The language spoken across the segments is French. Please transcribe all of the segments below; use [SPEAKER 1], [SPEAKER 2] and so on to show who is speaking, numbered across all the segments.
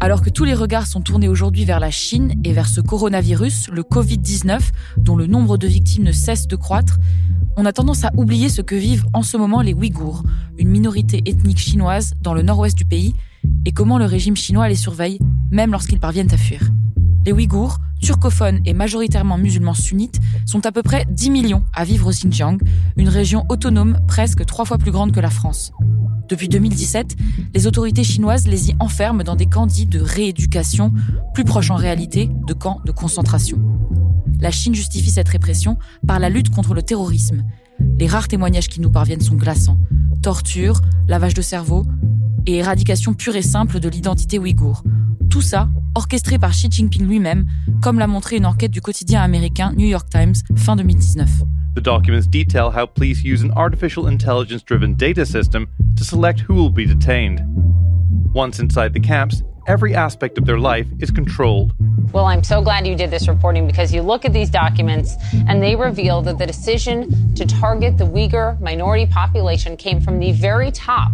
[SPEAKER 1] Alors que tous les regards sont tournés aujourd'hui vers la Chine et vers ce coronavirus, le Covid-19, dont le nombre de victimes ne cesse de croître, on a tendance à oublier ce que vivent en ce moment les Ouïghours, une minorité ethnique chinoise dans le nord-ouest du pays, et comment le régime chinois les surveille, même lorsqu'ils parviennent à fuir. Les Ouïghours, turcophones et majoritairement musulmans sunnites, sont à peu près 10 millions à vivre au Xinjiang, une région autonome presque trois fois plus grande que la France. Depuis 2017, les autorités chinoises les y enferment dans des camps dits de rééducation, plus proches en réalité de camps de concentration. La Chine justifie cette répression par la lutte contre le terrorisme. Les rares témoignages qui nous parviennent sont glaçants. Torture, lavage de cerveau et éradication pure et simple de l'identité ouïghour. Tout ça orchestré par Xi Jinping lui-même, comme l'a montré une enquête du quotidien américain New York Times fin 2019.
[SPEAKER 2] The documents detail how police use an artificial intelligence driven data system to select who will be detained. Once inside the camps, every aspect of their life is controlled.
[SPEAKER 3] Well, I'm so glad you did this reporting because you look at these documents and they reveal that the decision to target the Uyghur minority population came from the very top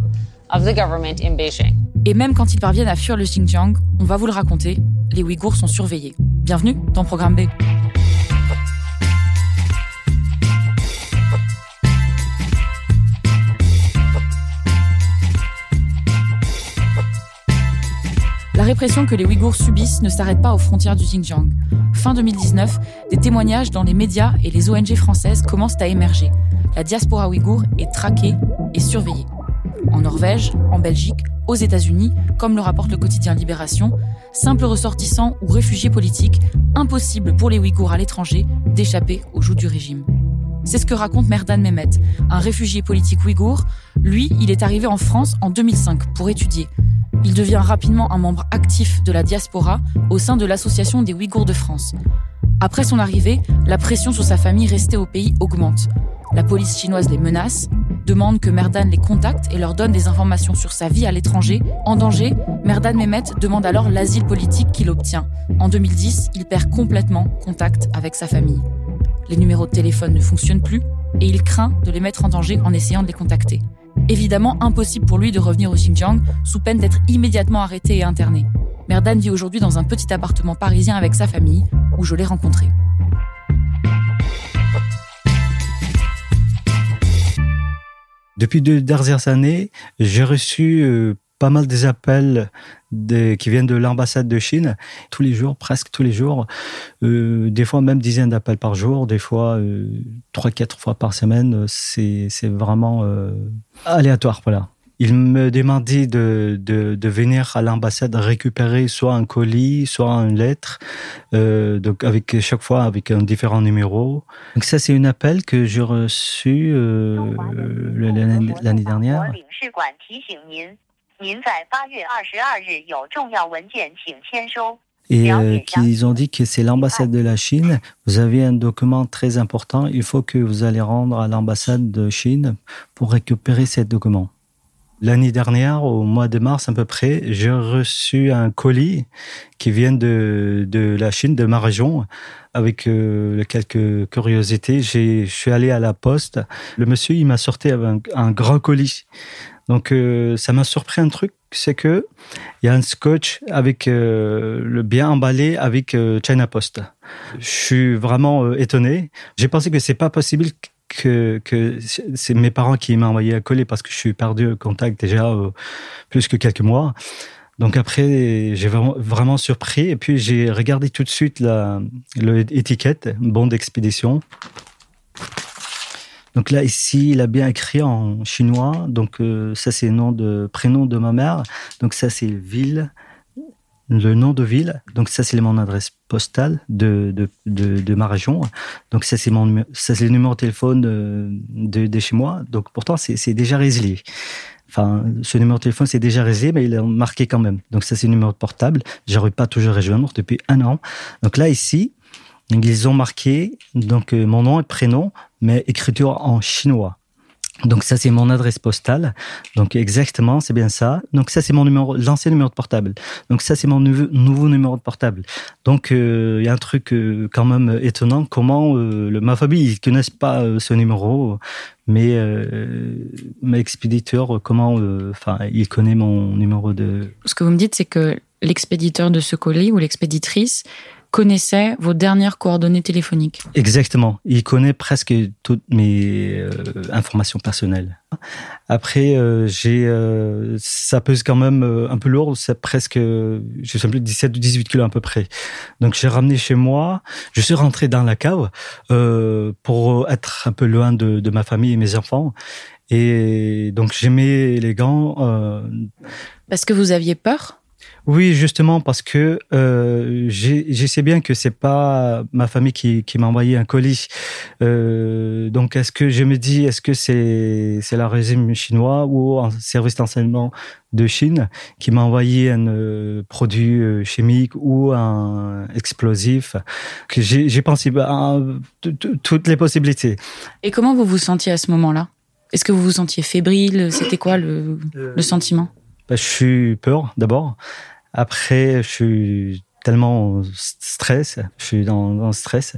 [SPEAKER 3] of the government in Beijing.
[SPEAKER 1] Et même quand ils parviennent à fuir le Xinjiang, on va vous le raconter, les Ouïghours sont surveillés. Bienvenue dans Programme B. répression que les Ouïghours subissent ne s'arrête pas aux frontières du Xinjiang. Fin 2019, des témoignages dans les médias et les ONG françaises commencent à émerger. La diaspora ouïghour est traquée et surveillée. En Norvège, en Belgique, aux États-Unis, comme le rapporte le quotidien Libération, simples ressortissants ou réfugiés politiques, impossible pour les Ouïghours à l'étranger d'échapper aux joues du régime. C'est ce que raconte Merdan Mehmet, un réfugié politique ouïghour. Lui, il est arrivé en France en 2005 pour étudier. Il devient rapidement un membre actif de la diaspora au sein de l'Association des Ouïghours de France. Après son arrivée, la pression sur sa famille restée au pays augmente. La police chinoise les menace, demande que Merdan les contacte et leur donne des informations sur sa vie à l'étranger. En danger, Merdan Mehmet demande alors l'asile politique qu'il obtient. En 2010, il perd complètement contact avec sa famille. Les numéros de téléphone ne fonctionnent plus et il craint de les mettre en danger en essayant de les contacter. Évidemment, impossible pour lui de revenir au Xinjiang sous peine d'être immédiatement arrêté et interné. Merdan vit aujourd'hui dans un petit appartement parisien avec sa famille, où je l'ai rencontré.
[SPEAKER 4] Depuis deux dernières années, j'ai reçu euh, pas mal des appels qui viennent de l'ambassade de Chine tous les jours, presque tous les jours. Euh, des fois même dizaines d'appels par jour, des fois euh, trois, quatre fois par semaine. C'est vraiment aléatoire, voilà. Il me demandait de, de, de venir à l'ambassade récupérer soit un colis, soit une lettre, euh, donc avec chaque fois avec un différent numéro. Donc ça c'est un appel que j'ai reçu euh, l'année dernière. Et euh, qu'ils ont dit que c'est l'ambassade de la Chine. Vous avez un document très important. Il faut que vous allez rendre à l'ambassade de Chine pour récupérer ce document. L'année dernière, au mois de mars à peu près, j'ai reçu un colis qui vient de, de la Chine, de ma région, avec euh, quelques curiosités. Je suis allé à la poste. Le monsieur, il m'a sorti un, un grand colis. Donc, euh, ça m'a surpris un truc, c'est que il y a un scotch avec euh, le bien emballé avec China Post. Je suis vraiment étonné. J'ai pensé que c'est pas possible que, c'est mes parents qui m'ont envoyé à coller parce que je suis perdu au contact déjà euh, plus que quelques mois. Donc après, j'ai vraiment surpris. Et puis j'ai regardé tout de suite l'étiquette, bon d'expédition. Donc là, ici, il a bien écrit en chinois. Donc euh, ça, c'est le nom de prénom de ma mère. Donc ça, c'est ville le nom de ville. Donc ça, c'est mon adresse postale de, de, de, ma région. Donc ça, c'est mon ça, c'est le numéro de téléphone de, de, chez moi. Donc pourtant, c'est déjà résilié. Enfin, ce numéro de téléphone, c'est déjà résilié, mais il est marqué quand même. Donc ça, c'est le numéro de portable. J'arrive pas toujours à rejoindre depuis un an. Donc là, ici, ils ont marqué donc euh, mon nom et prénom, mais écriture en chinois. Donc ça c'est mon adresse postale. Donc exactement, c'est bien ça. Donc ça c'est mon numéro, l'ancien numéro de portable. Donc ça c'est mon nouveau, numéro de portable. Donc euh, il y a un truc euh, quand même étonnant comment ma famille ils connaissent pas ce numéro, mais mes expéditeurs comment, enfin il connaît mon numéro de.
[SPEAKER 1] Ce que vous me dites c'est que l'expéditeur de ce colis ou l'expéditrice connaissait vos dernières coordonnées téléphoniques.
[SPEAKER 4] Exactement. Il connaît presque toutes mes euh, informations personnelles. Après, euh, j'ai, euh, ça pèse quand même un peu lourd. C'est presque, je sais plus, 17 ou 18 kilos à peu près. Donc, j'ai ramené chez moi. Je suis rentré dans la cave pour être un peu loin de, de ma famille et mes enfants. Et donc, j'ai mis les gants.
[SPEAKER 1] Parce que vous aviez peur?
[SPEAKER 4] Oui, justement, parce que euh, je sais bien que c'est pas ma famille qui, qui m'a envoyé un colis. Euh, donc, est-ce que je me dis, est-ce que c'est c'est la régime chinois ou un service d'enseignement de Chine qui m'a envoyé un euh, produit euh, chimique ou un explosif j'ai pensé à toutes les possibilités.
[SPEAKER 1] Et comment vous vous sentiez à ce moment-là? Est-ce que vous vous sentiez fébrile? C'était quoi le, le sentiment?
[SPEAKER 4] Bah, Je suis peur d'abord. Après, je suis tellement stress, je suis dans, stress.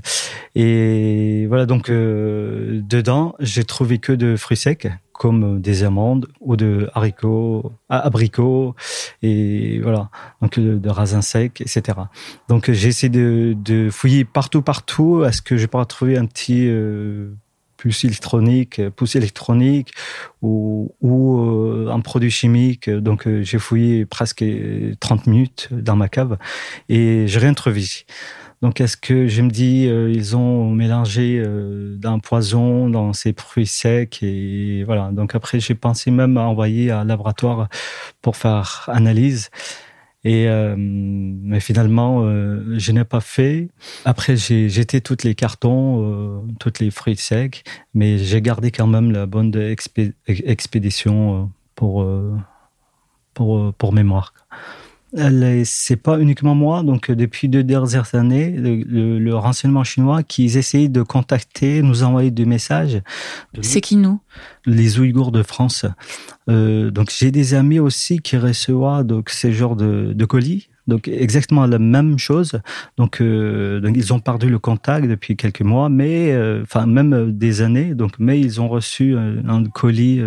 [SPEAKER 4] Et voilà, donc euh, dedans, j'ai trouvé que de fruits secs, comme des amandes ou de haricots, abricots, et voilà, donc de, de raisins secs, etc. Donc j'ai essayé de, fouiller partout, partout, est-ce que je pourrais trouver un petit euh, puce électronique, pouce électronique ou, ou euh, un produit chimique. Donc euh, j'ai fouillé presque 30 minutes dans ma cave et j'ai rien trouvé. Donc est-ce que je me dis euh, ils ont mélangé d'un poison dans ces fruits secs et voilà. Donc après j'ai pensé même à envoyer à un laboratoire pour faire analyse. Et euh, mais finalement, euh, je n'ai pas fait. Après, j'ai jeté tous les cartons, euh, tous les fruits secs, mais j'ai gardé quand même la bonne expédition pour pour pour mémoire c'est pas uniquement moi. Donc, euh, depuis deux dernières années, le, renseignement chinois qui essaye de contacter, nous envoyer des messages.
[SPEAKER 1] C'est qui nous?
[SPEAKER 4] Les Ouïghours de France. Euh, donc, j'ai des amis aussi qui reçoivent donc ces genres de, de colis donc exactement la même chose. Donc, euh, donc ils ont perdu le contact depuis quelques mois, mais euh, enfin même euh, des années. Donc mais ils ont reçu un, colis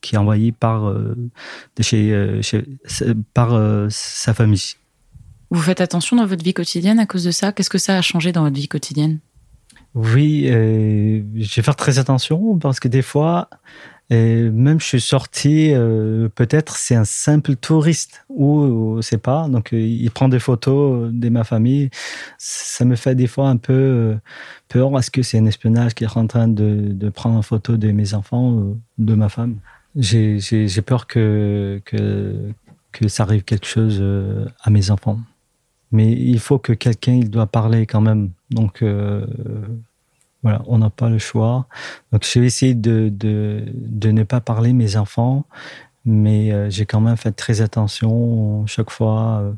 [SPEAKER 4] qui est envoyé par de chez, chez, par sa famille.
[SPEAKER 1] Vous faites attention dans votre vie quotidienne à cause de ça? Qu'est-ce que ça a changé dans votre vie quotidienne?
[SPEAKER 4] Oui, je vais faire très attention parce que des fois et même je suis sorti, euh, peut-être c'est un simple touriste ou, c'est pas. Donc euh, il prend des photos de ma famille. Ça me fait des fois un peu euh, peur. Est-ce que c'est un espionnage qui est en train de, de prendre une photo de mes enfants, de ma femme? J'ai peur que, que que ça arrive quelque chose à mes enfants. Mais il faut que quelqu'un il doit parler quand même. Donc voilà, on n'a pas le choix. Donc, je vais essayer de, de, de ne pas parler mes enfants, mais euh, j'ai quand même fait très attention chaque fois. Euh,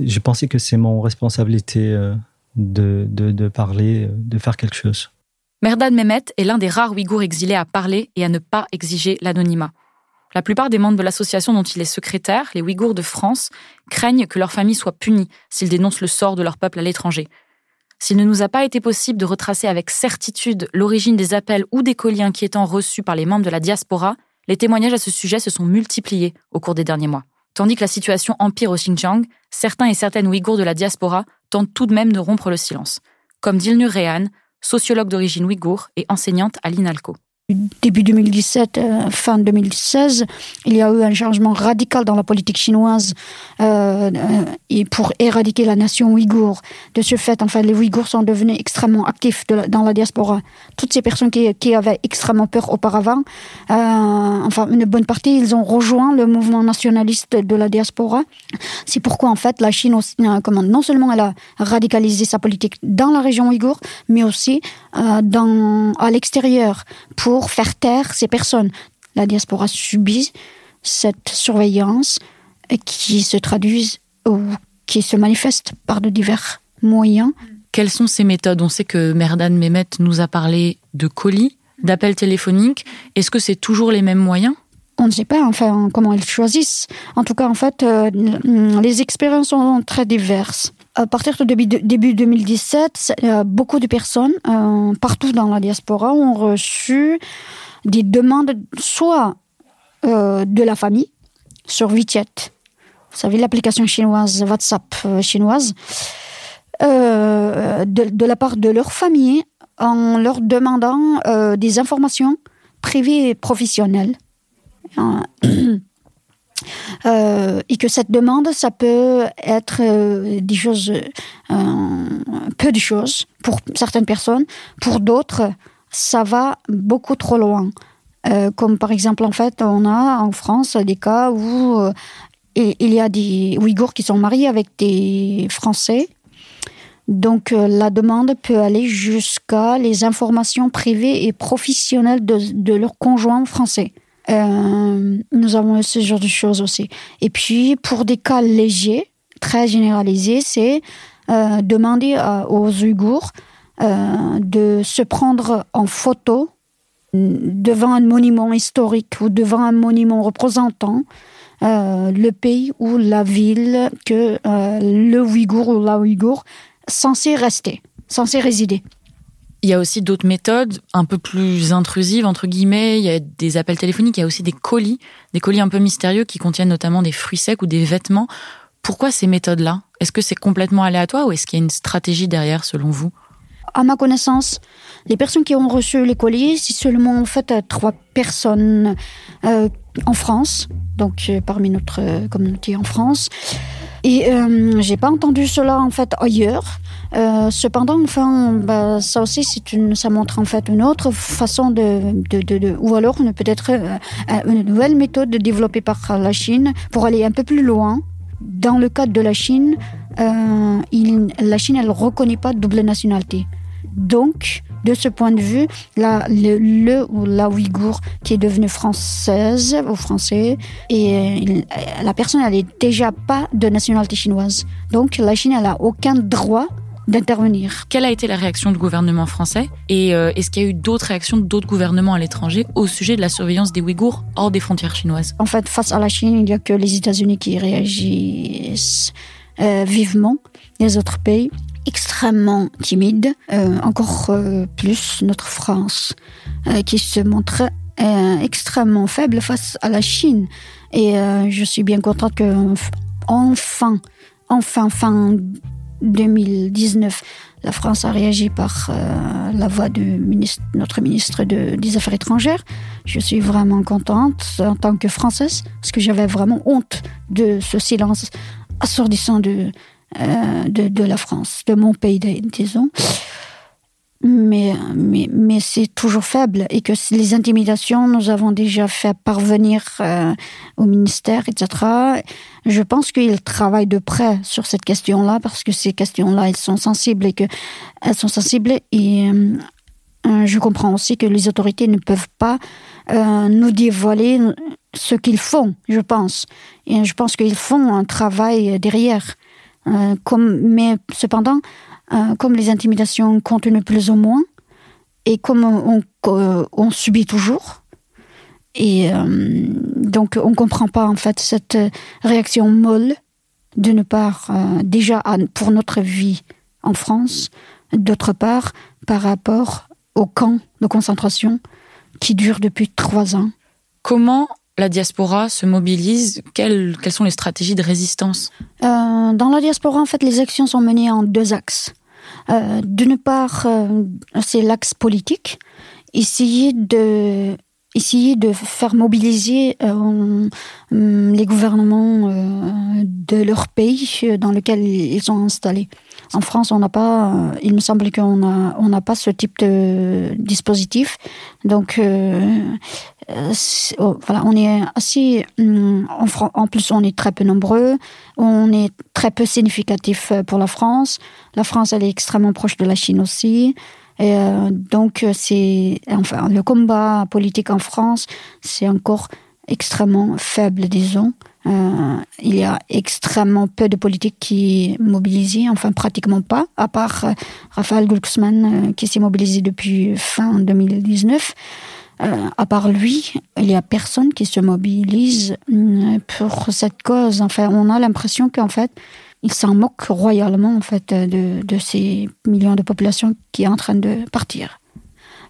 [SPEAKER 4] je pensais que c'est mon responsabilité euh, de, de, de, parler, de faire quelque chose.
[SPEAKER 1] Merdad Mehmet est l'un des rares Ouïghours exilés à parler et à ne pas exiger l'anonymat. La plupart des membres de l'association dont il est secrétaire, les Ouïghours de France, craignent que leur famille soit punie s'ils dénoncent le sort de leur peuple à l'étranger. S'il ne nous a pas été possible de retracer avec certitude l'origine des appels ou des colis inquiétants reçus par les membres de la diaspora, les témoignages à ce sujet se sont multipliés au cours des derniers mois. Tandis que la situation empire au Xinjiang, certains et certaines Ouïghours de la diaspora tentent tout de même de rompre le silence, comme Dilnur Rehan, sociologue d'origine ouïghour et enseignante à l'INALCO
[SPEAKER 5] début 2017, euh, fin 2016, il y a eu un changement radical dans la politique chinoise euh, euh, et pour éradiquer la nation ouïghour. De ce fait, enfin, les Ouïghours sont devenus extrêmement actifs dans la diaspora. Toutes ces personnes qui, avaient extrêmement peur auparavant, enfin, une bonne partie, ils ont rejoint le mouvement nationaliste de la diaspora. C'est pourquoi, en fait, la Chine, comment, non seulement elle a radicalisé sa politique dans la région ouïghour, mais aussi dans, à l'extérieur pour pour faire taire ces personnes. La diaspora subit cette surveillance qui se traduit ou qui se manifeste par de divers moyens.
[SPEAKER 1] Quelles sont ces méthodes? On sait que Merdan Mehmet nous a parlé de colis, d'appels téléphoniques. Est-ce que c'est toujours les mêmes moyens?
[SPEAKER 5] On ne sait pas enfin comment ils choisissent. En tout cas, en fait, euh, les expériences sont très diverses. À partir de début 2017, euh, beaucoup de personnes euh, partout dans la diaspora ont reçu des demandes soit euh, de la famille sur WeChat, vous savez l'application chinoise WhatsApp chinoise, de, de, la part de leur famille en leur demandant des informations privées et professionnelles. Euh, et que cette demande, ça peut être euh, des choses, euh, peu de choses pour certaines personnes, pour d'autres, ça va beaucoup trop loin. comme par exemple, en fait, on a en France des cas où il y a des Ouïghours qui sont mariés avec des Français. Donc la demande peut aller jusqu'à les informations privées et professionnelles de, de leur conjoint français. Euh, nous avons ce genre de choses aussi. Et puis, pour des cas légers, très généralisés, c'est euh, demander aux Ouïghours euh, de se prendre en photo devant un monument historique ou devant un monument représentant le pays ou la ville que le Ouïghour ou la Ouïghour censé rester, censé résider.
[SPEAKER 1] Il y a aussi d'autres méthodes un peu plus intrusives, entre guillemets. Il y a des appels téléphoniques, il y a aussi des colis, des colis un peu mystérieux qui contiennent notamment des fruits secs ou des vêtements. Pourquoi ces méthodes-là? Est-ce que c'est complètement aléatoire ou est-ce qu'il y a une stratégie derrière, selon vous?
[SPEAKER 5] À ma connaissance, les personnes qui ont reçu les colis, c'est seulement en fait trois personnes euh, en France, donc euh, parmi notre euh, communauté en France. Et euh, j'ai pas entendu cela en fait ailleurs. Euh, cependant, enfin, bah, ça aussi, ça montre en fait une autre façon de, de, de, de ou alors peut-être euh, une nouvelle méthode développée par la Chine pour aller un peu plus loin. Dans le cadre de la Chine, euh, la Chine, elle reconnaît pas de double nationalité. Donc, de ce point de vue, la, le, ou la Ouïghour qui est devenue française ou français, et la personne, elle est déjà pas de nationalité chinoise. Donc, la Chine, elle a aucun droit d'intervenir.
[SPEAKER 1] Quelle a été la réaction du gouvernement français Et euh, est-ce qu'il y a eu d'autres réactions d'autres gouvernements à l'étranger au sujet de la surveillance des Ouïghours hors des frontières chinoises?
[SPEAKER 5] En fait, face à la Chine, il n'y a que les États-Unis qui réagissent euh, vivement. Les autres pays, extrêmement timides. Euh, encore plus notre France, qui se montre extrêmement faible face à la Chine. Et je suis bien contente que enfin, enfin, fin 2019, la France a réagi par euh, la voix de notre ministre de, des Affaires étrangères. Je suis vraiment contente en tant que Française, parce que j'avais vraiment honte de ce silence assourdissant de, euh, de, de, la France, de mon pays, disons mais, mais, mais c'est toujours faible et que les intimidations, nous avons déjà fait parvenir euh, au ministère, etc. Je pense qu'ils travaillent de près sur cette question-là parce que ces questions-là, elles sont sensibles et que elles sont sensibles et euh, euh je comprends aussi que les autorités ne peuvent pas euh, nous dévoiler ce qu'ils font, je pense. Et je pense qu'ils font un travail derrière. Euh, comme, mais cependant, euh, comme les intimidations continuent plus ou moins, et comme on, on, on subit toujours, et donc on comprend pas en fait cette réaction molle d'une part déjà pour notre vie en France, d'autre part par rapport au camp de concentration qui dure depuis trois ans.
[SPEAKER 1] Comment la diaspora se mobilise quelles, sont les stratégies de résistance?
[SPEAKER 5] Euh, Dans la diaspora, en fait, les actions sont menées en deux axes. Euh, D'une part, euh, c'est l'axe politique, essayer de essayer de faire mobiliser les gouvernements de leur pays dans lequel ils sont installés. En France, on n'a pas, il me semble qu'on a, on n'a pas ce type de dispositif. Donc, euh, oh, voilà, on est assez, en, en plus, on est très peu nombreux, on est très peu significatif pour la France. La France, elle est extrêmement proche de la Chine aussi. Et euh, donc, c'est, enfin, le combat politique en France, c'est encore extrêmement faible, disons. Euh, il y a extrêmement peu de politiques qui mobilisent, enfin pratiquement pas, à part euh, Raphaël Glucksmann euh, qui s'est mobilisé depuis fin 2019. Euh, à part lui, il y a personne qui se mobilise pour cette cause. Enfin, on a l'impression qu'en fait, il s'en moque royalement en fait de, de, ces millions de populations qui est en train de partir.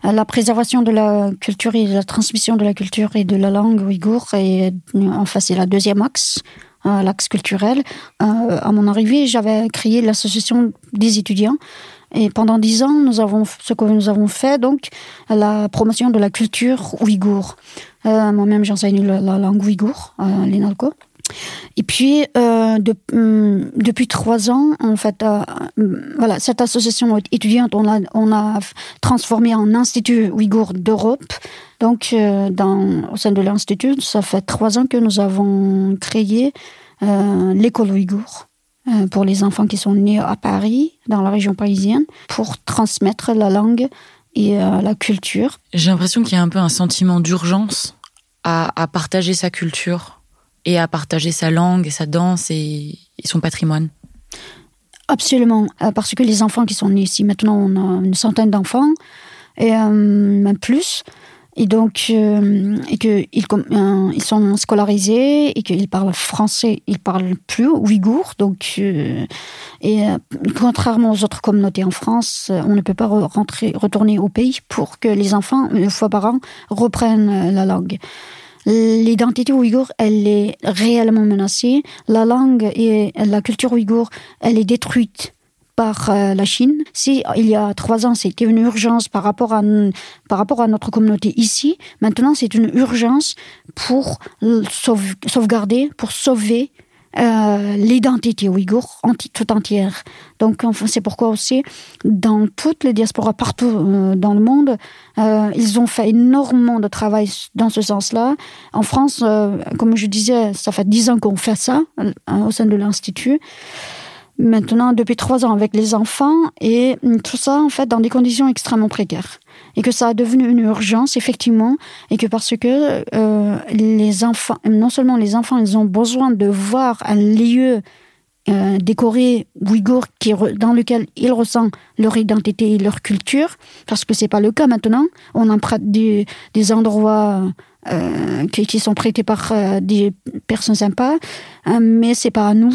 [SPEAKER 5] Euh, la préservation de la culture et la transmission de la culture et de la langue ouïghour est enfin c'est la deuxième axe, euh, l'axe culturel. Euh, à mon arrivée, j'avais créé l'association des étudiants et pendant dix ans, nous avons ce que nous avons fait donc la promotion de la culture ouïghour. Moi-même, j'enseigne la, la, langue ouïghour à. Et puis, euh, euh, depuis trois ans, en fait, euh, voilà, cette association étudiante, on a, on a transformé en Institut ouïghour d'Europe. Donc, euh, dans, au sein de l'Institut, ça fait trois ans que nous avons créé l'école ouïghour pour les enfants qui sont nés à Paris, dans la région parisienne, pour transmettre la langue et la culture.
[SPEAKER 1] J'ai l'impression qu'il y a un peu un sentiment d'urgence à partager sa culture et à partager sa langue, sa danse et, son patrimoine.
[SPEAKER 5] Absolument, euh, parce que les enfants qui sont nés ici, maintenant on a une centaine d'enfants, et euh, même plus, et donc euh, et que ils, sont scolarisés et qu'ils parlent français, ils parlent plus ouïghour, donc et contrairement aux autres communautés en France, on ne peut pas rentrer, retourner au pays pour que les enfants une fois par an reprennent la langue. L'identité ouïghour, elle est réellement menacée. La langue et la culture ouïghour, elle est détruite par euh, la Chine. Si il y a trois ans, c'était une urgence par rapport à par rapport à notre communauté ici, maintenant c'est une urgence pour sauve, sauvegarder, pour sauver euh, l'identité ouïghour tout entière. Donc enfin, c'est pourquoi aussi dans toutes les diasporas partout euh, dans le monde, euh, ils ont fait énormément de travail dans ce sens-là. En France, euh, comme je disais, ça fait dix ans qu'on fait ça euh, au sein de l'institut. Maintenant, depuis trois ans avec les enfants et tout ça en fait dans des conditions extrêmement précaires. Et que ça a devenu une urgence effectivement et que parce que euh, les enfants non seulement les enfants ils ont besoin de voir un lieu euh, décoré ouïghour qui dans lequel ils ressentent leur identité et leur culture parce que c'est pas le cas maintenant. On emprunte des, des endroits euh, qui, qui sont prêtés par des personnes sympas mais c'est pas à nous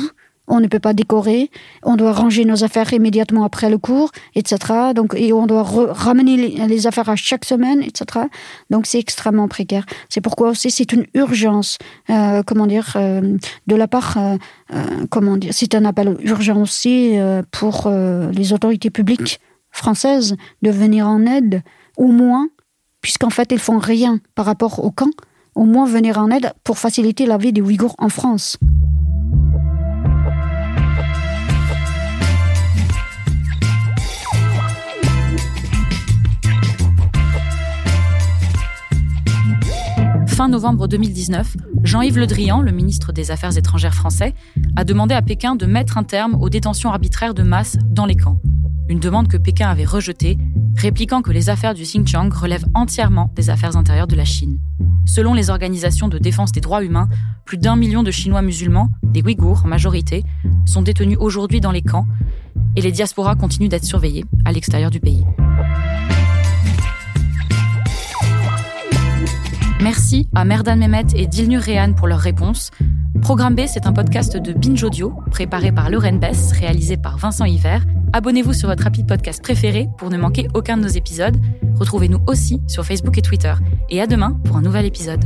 [SPEAKER 5] on ne peut pas décorer, on doit ranger nos affaires immédiatement après le cours, etc. Donc, et on doit ramener les, affaires à chaque semaine, etc. Donc c'est extrêmement précaire. C'est pourquoi aussi c'est une urgence, euh, comment dire, euh, de la part, euh, comment dire, c'est un appel urgent aussi pour les autorités publiques françaises de venir en aide, au moins, puisqu'en fait ils font rien par rapport au camp, au moins venir en aide pour faciliter la vie des Ouïghours en France.
[SPEAKER 1] Fin novembre 2019, Jean-Yves Le Drian, le ministre des Affaires étrangères français, a demandé à Pékin de mettre un terme aux détentions arbitraires de masse dans les camps. Une demande que Pékin avait rejetée, répliquant que les affaires du Xinjiang relèvent entièrement des affaires intérieures de la Chine. Selon les organisations de défense des droits humains, plus d'un million de Chinois musulmans, des Ouïghours en majorité, sont détenus aujourd'hui dans les camps et les diasporas continuent d'être surveillés à l'extérieur du pays. Merci à Merdan Mehmet et Dilnur Rehan pour leurs réponses. Programme B, c'est un podcast de Binge Audio, préparé par Lorraine Bess, réalisé par Vincent Hiver. Abonnez-vous sur votre rapide podcast préféré pour ne manquer aucun de nos épisodes. Retrouvez-nous aussi sur Facebook et Twitter. Et à demain pour un nouvel épisode.